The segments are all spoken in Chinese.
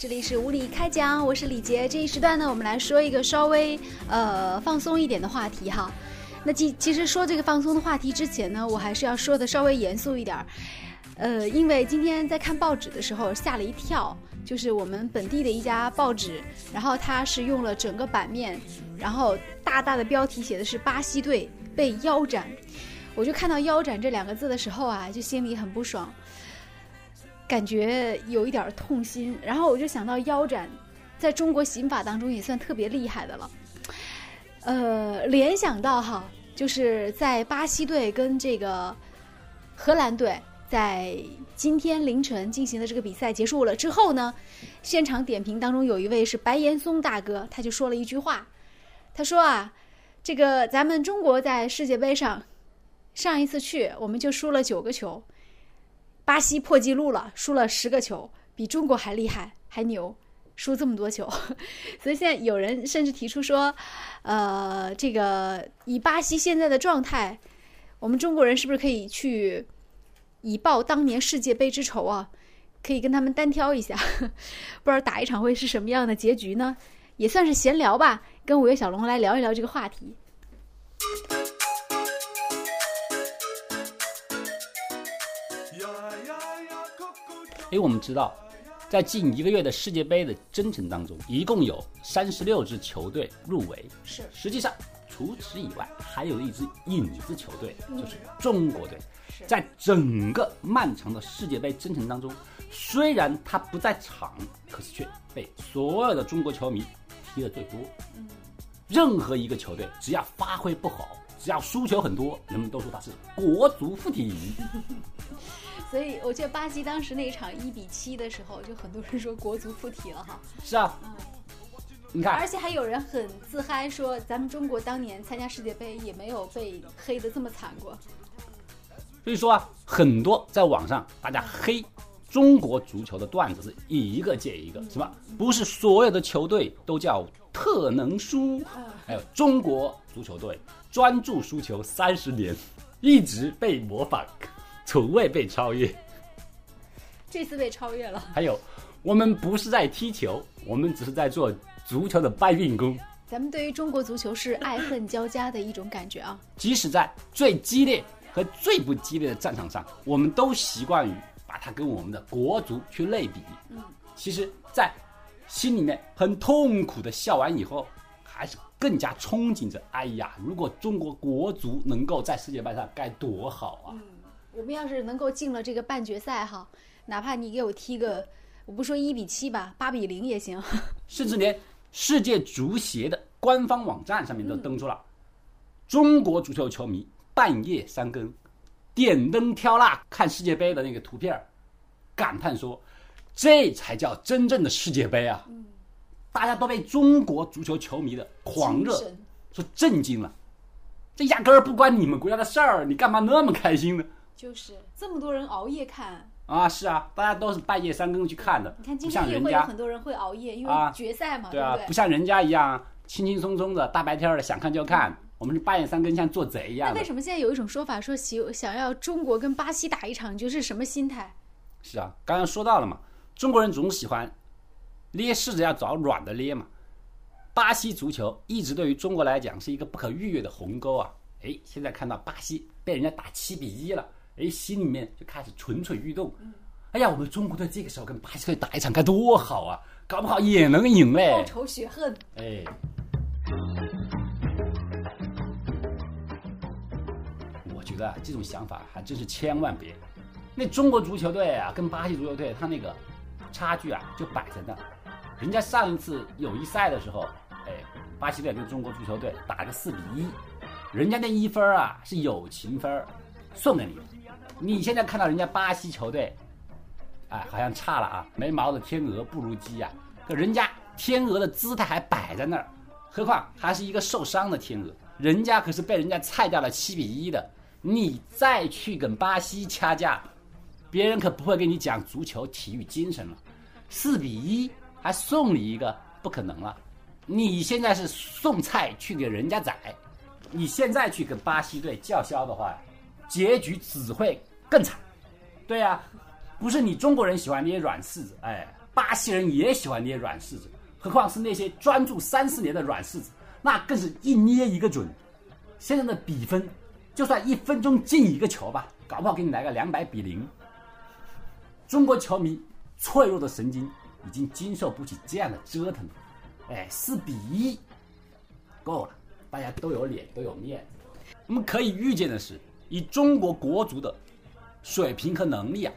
这里是无理开讲，我是李杰。这一时段呢，我们来说一个稍微呃放松一点的话题哈。那其其实说这个放松的话题之前呢，我还是要说的稍微严肃一点儿。呃，因为今天在看报纸的时候吓了一跳，就是我们本地的一家报纸，然后它是用了整个版面，然后大大的标题写的是巴西队被腰斩。我就看到“腰斩”这两个字的时候啊，就心里很不爽。感觉有一点痛心，然后我就想到腰斩，在中国刑法当中也算特别厉害的了。呃，联想到哈，就是在巴西队跟这个荷兰队在今天凌晨进行的这个比赛结束了之后呢，现场点评当中有一位是白岩松大哥，他就说了一句话，他说啊，这个咱们中国在世界杯上上一次去我们就输了九个球。巴西破纪录了，输了十个球，比中国还厉害，还牛，输这么多球。所以现在有人甚至提出说，呃，这个以巴西现在的状态，我们中国人是不是可以去以报当年世界杯之仇啊？可以跟他们单挑一下，不知道打一场会是什么样的结局呢？也算是闲聊吧，跟五月小龙来聊一聊这个话题。哎，我们知道，在近一个月的世界杯的征程当中，一共有三十六支球队入围。是，实际上除此以外，还有一支影子球队，就是中国队。在整个漫长的世界杯征程当中，虽然他不在场，可是却被所有的中国球迷踢得最多。嗯，任何一个球队只要发挥不好，只要输球很多，人们都说他是国足附体。所以我记得巴西当时那一场一比七的时候，就很多人说国足附体了哈。是啊，嗯，你看，而且还有人很自嗨说，咱们中国当年参加世界杯也没有被黑的这么惨过。所以说啊，很多在网上大家黑中国足球的段子是一个接一个，是吧？不是所有的球队都叫特能输，还有中国足球队专注输球三十年，一直被模仿。从未被超越，这次被超越了。还有，我们不是在踢球，我们只是在做足球的搬运工。咱们对于中国足球是爱恨交加的一种感觉啊。即使在最激烈和最不激烈的战场上，我们都习惯于把它跟我们的国足去类比。嗯，其实，在心里面很痛苦的笑完以后，还是更加憧憬着：哎呀，如果中国国足能够在世界杯上，该多好啊！我们要是能够进了这个半决赛哈，哪怕你给我踢个，我不说一比七吧，八比零也行。甚至连世界足协的官方网站上面都登出了，中国足球球迷半夜三更点灯挑蜡看世界杯的那个图片，感叹说：“这才叫真正的世界杯啊！”大家都被中国足球球迷的狂热所震惊了。这压根儿不关你们国家的事儿，你干嘛那么开心呢？就是这么多人熬夜看啊！是啊，大家都是半夜三更去看的。你看今天也会有很多人会熬夜，因为决赛嘛，对啊，不像人家一样轻轻松松的大白天的想看就看。我们是半夜三更像做贼一样。那为什么现在有一种说法说喜想要中国跟巴西打一场，就是什么心态？是啊，刚刚说到了嘛，中国人总喜欢捏柿子要找软的捏嘛。巴西足球一直对于中国来讲是一个不可逾越的鸿沟啊！哎，现在看到巴西被人家打七比一了。哎，心里面就开始蠢蠢欲动。哎呀，我们中国队这个时候跟巴西队打一场该多好啊！搞不好也能赢嘞。报仇雪恨。哎，我觉得这种想法还真是千万别。那中国足球队啊，跟巴西足球队，他那个差距啊，就摆在那。人家上一次友谊赛的时候，哎，巴西队跟中国足球队打个四比一，人家那一分啊是友情分，送给你。你现在看到人家巴西球队，哎，好像差了啊，没毛的天鹅不如鸡呀。可人家天鹅的姿态还摆在那儿，何况还是一个受伤的天鹅，人家可是被人家菜掉了七比一的。你再去跟巴西掐架，别人可不会跟你讲足球体育精神了。四比一还送你一个，不可能了。你现在是送菜去给人家宰，你现在去跟巴西队叫嚣的话，结局只会。更惨，对呀，不是你中国人喜欢捏软柿子，哎，巴西人也喜欢捏软柿子，何况是那些专注三四年的软柿子，那更是一捏一个准。现在的比分，就算一分钟进一个球吧，搞不好给你来个两百比零。中国球迷脆弱的神经已经经受不起这样的折腾了。哎，四比一够了，大家都有脸，都有面子。我们可以预见的是，以中国国足的水平和能力啊，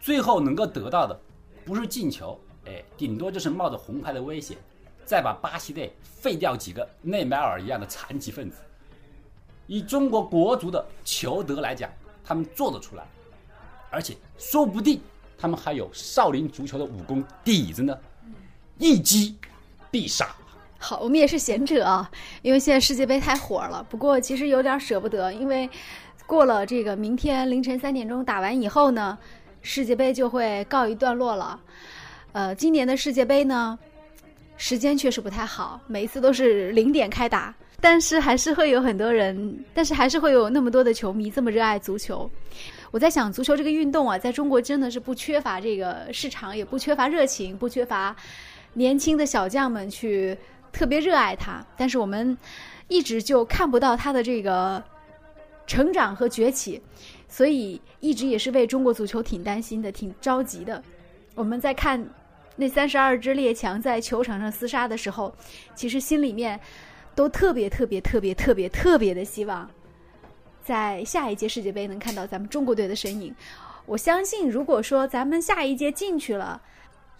最后能够得到的不是进球，哎，顶多就是冒着红牌的危险，再把巴西队废掉几个内马尔一样的残疾分子。以中国国足的球德来讲，他们做得出来，而且说不定他们还有少林足球的武功底子呢，一击。必杀。好，我们也是贤者啊，因为现在世界杯太火了。不过其实有点舍不得，因为过了这个明天凌晨三点钟打完以后呢，世界杯就会告一段落了。呃，今年的世界杯呢，时间确实不太好，每一次都是零点开打，但是还是会有很多人，但是还是会有那么多的球迷这么热爱足球。我在想，足球这个运动啊，在中国真的是不缺乏这个市场，也不缺乏热情，不缺乏。年轻的小将们去特别热爱它，但是我们一直就看不到它的这个成长和崛起，所以一直也是为中国足球挺担心的，挺着急的。我们在看那三十二支列强在球场上厮杀的时候，其实心里面都特别特别特别特别特别的希望，在下一届世界杯能看到咱们中国队的身影。我相信，如果说咱们下一届进去了。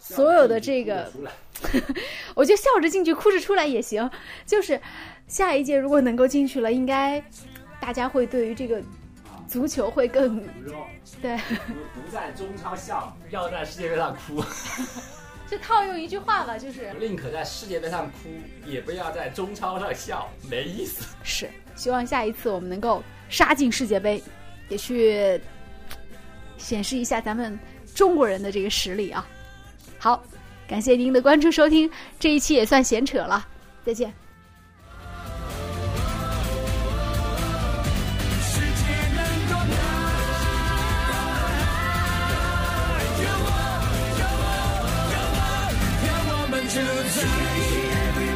所有的这个，我就笑着进去，哭着出来也行。就是下一届如果能够进去了，应该大家会对于这个足球会更对。不在中超笑，要在世界杯上哭。就套用一句话吧，就是 宁可在世界杯上哭，也不要在中超上笑，没意思。是，希望下一次我们能够杀进世界杯，也去显示一下咱们中国人的这个实力啊。好，感谢您的关注收听，这一期也算闲扯了，再见。anxiety.